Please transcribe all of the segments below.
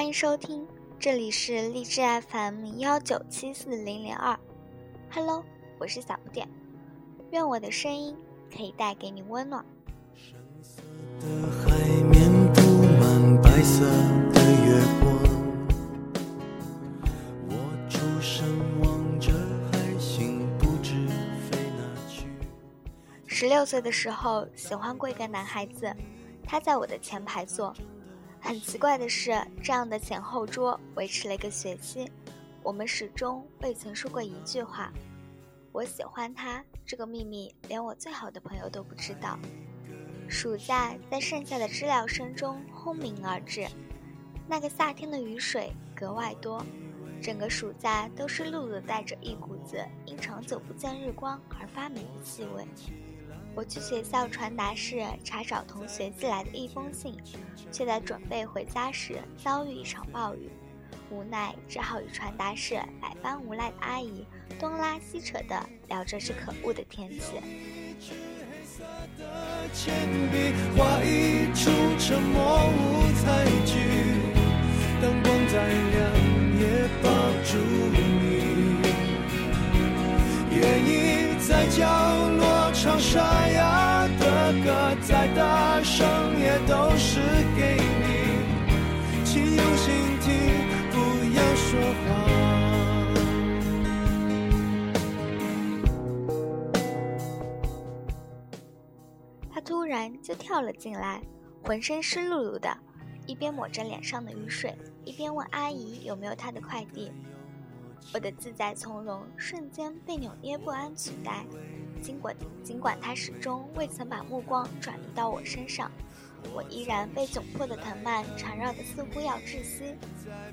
欢迎收听，这里是荔枝 FM 幺九七四零零二，Hello，我是小不点，愿我的声音可以带给你温暖。十六岁的时候，喜欢过一个男孩子，他在我的前排坐。很奇怪的是，这样的前后桌维持了一个学期，我们始终未曾说过一句话。我喜欢他这个秘密，连我最好的朋友都不知道。暑假在盛夏的知了声中轰鸣而至，那个夏天的雨水格外多，整个暑假都是露露带着一股子因长久不见日光而发霉的气味。我去学校传达室查找同学寄来的一封信，却在准备回家时遭遇一场暴雨，无奈只好与传达室百般无赖的阿姨东拉西扯地聊着这可恶的天气。愿意在角沙哑的歌，再大声也都是给你，请用心听，不要说话。他突然就跳了进来，浑身湿漉漉的，一边抹着脸上的雨水，一边问阿姨有没有他的快递。我的自在从容瞬间被扭捏不安取代，尽管尽管他始终未曾把目光转移到我身上，我依然被窘迫的藤蔓缠绕的似乎要窒息。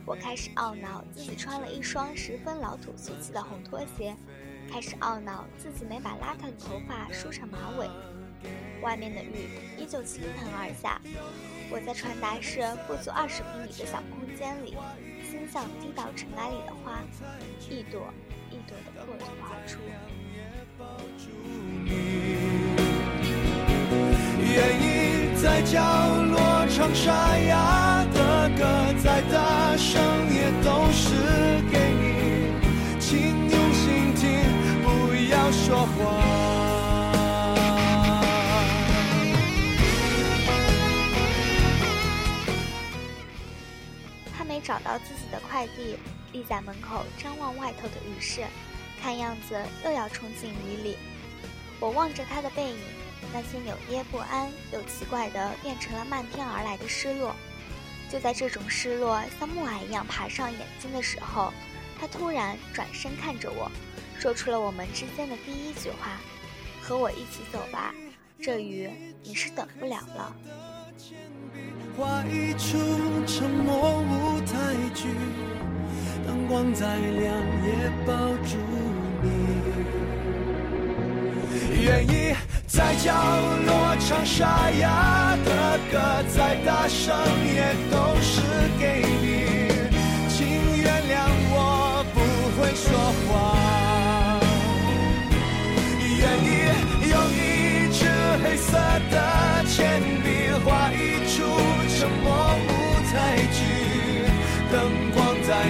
我开始懊恼自己穿了一双十分老土俗气的红拖鞋，开始懊恼自己没把邋遢的头发梳成马尾。外面的雨依旧倾盆而下，我在传达室不足二十平米的小空间里。心像滴到尘埃里的花，一朵一朵的破土而出。愿意在角落唱沙哑的歌，再大声也都是给你，请用心听，不要说话。找到自己的快递，立在门口张望外头的雨势，看样子又要冲进雨里。我望着他的背影，那些扭捏不安又奇怪的变成了漫天而来的失落。就在这种失落像暮霭一样爬上眼睛的时候，他突然转身看着我，说出了我们之间的第一句话：“和我一起走吧，这雨你是等不了了。”画一出沉默舞台剧，灯光再亮也抱住你。愿意在角落唱沙哑的歌，再大声也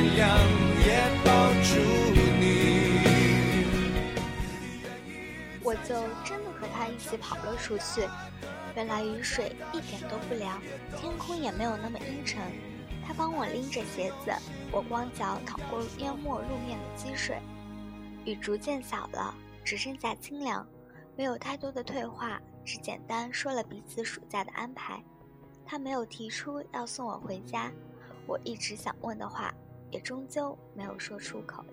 亮也抱住你。我就真的和他一起跑了出去。原来雨水一点都不凉，天空也没有那么阴沉。他帮我拎着鞋子，我光脚淌过淹没路面的积水。雨逐渐小了，只剩下清凉，没有太多的退化，只简单说了彼此暑假的安排。他没有提出要送我回家，我一直想问的话，也终究没有说出口。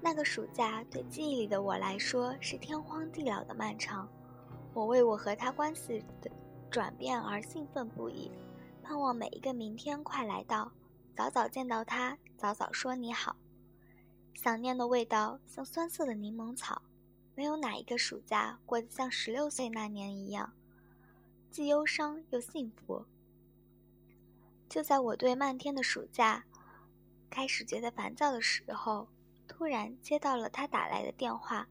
那个暑假对记忆里的我来说是天荒地老的漫长，我为我和他关系的转变而兴奋不已，盼望每一个明天快来到，早早见到他，早早说你好。想念的味道像酸涩的柠檬草，没有哪一个暑假过得像十六岁那年一样。既忧伤又幸福。就在我对漫天的暑假开始觉得烦躁的时候，突然接到了他打来的电话。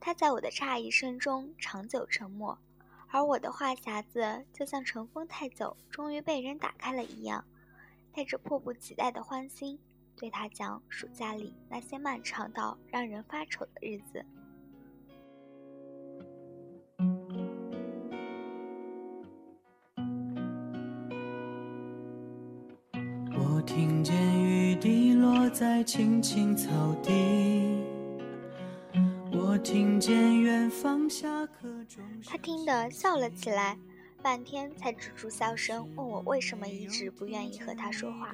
他在我的诧异声中长久沉默，而我的话匣子就像尘封太久，终于被人打开了一样，带着迫不及待的欢心，对他讲暑假里那些漫长到让人发愁的日子。听见雨滴落在青青草地，我听见远方下课钟。他听得笑了起来。半天才止住笑声，问我为什么一直不愿意和他说话。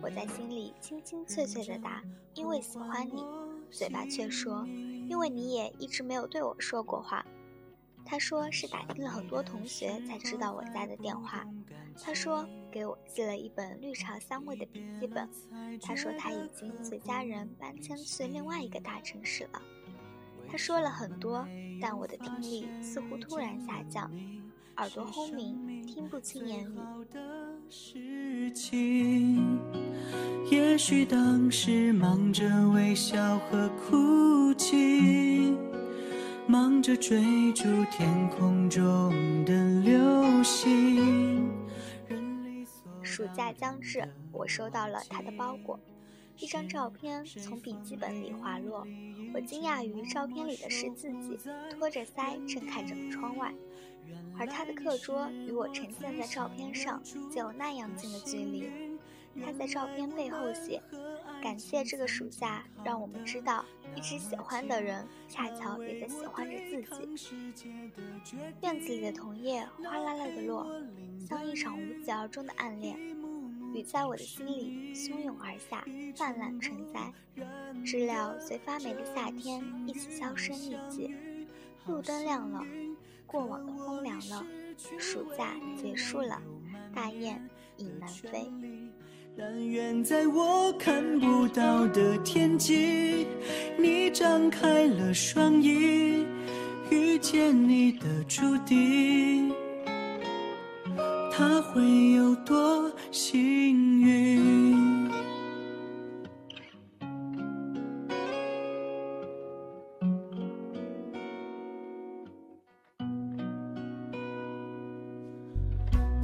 我在心里清清脆脆的答：“因为喜欢你。”嘴巴却说：“因为你也一直没有对我说过话。”他说是打听了很多同学才知道我家的电话。他说给我寄了一本绿茶香味的笔记本。他说他已经随家人搬迁去另外一个大城市了。他说了很多，但我的听力似乎突然下降。耳朵轰鸣，听不清言语。也许当时忙着微笑和哭泣，忙着追逐天空中的流星。暑假将至，我收到了他的包裹，一张照片从笔记本里滑落。我惊讶于照片里的是自己，托着腮正看着窗外。而他的课桌与我呈现在照片上就有那样近的距离。他在照片背后写：“感谢这个暑假，让我们知道，一直喜欢的人恰巧也在喜欢着自己。”院子里的桐叶哗啦啦的落，像一场无疾而终的暗恋。雨在我的心里汹涌而下，泛滥成灾。知了随发霉的夏天一起销声匿迹。路灯亮了。过往的风凉了，暑假结束了，大雁已南飞。但愿在我看不到的天际，你张开了双翼，遇见你的注定，他会有多幸运？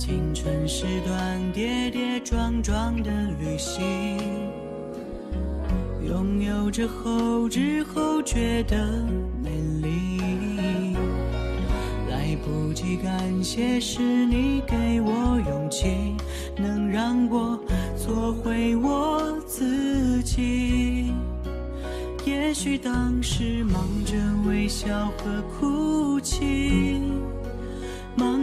青春是段跌跌撞撞的旅行，拥有着后知后觉的美丽。来不及感谢，是你给我勇气，能让我做回我自己。也许当时忙着微笑和哭泣。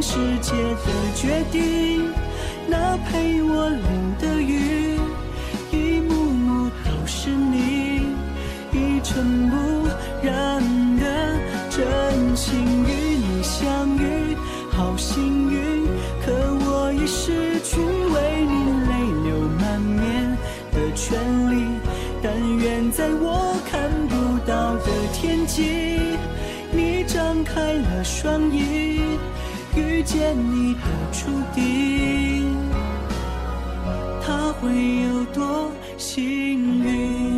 世界的决定，那陪我淋的雨，一幕幕都是你，一尘不染的真情与你相遇，好幸运。可我已失去为你泪流满面的权利，但愿在我看不到的天际。你张开了双翼，遇见你的注定，他会有多幸运？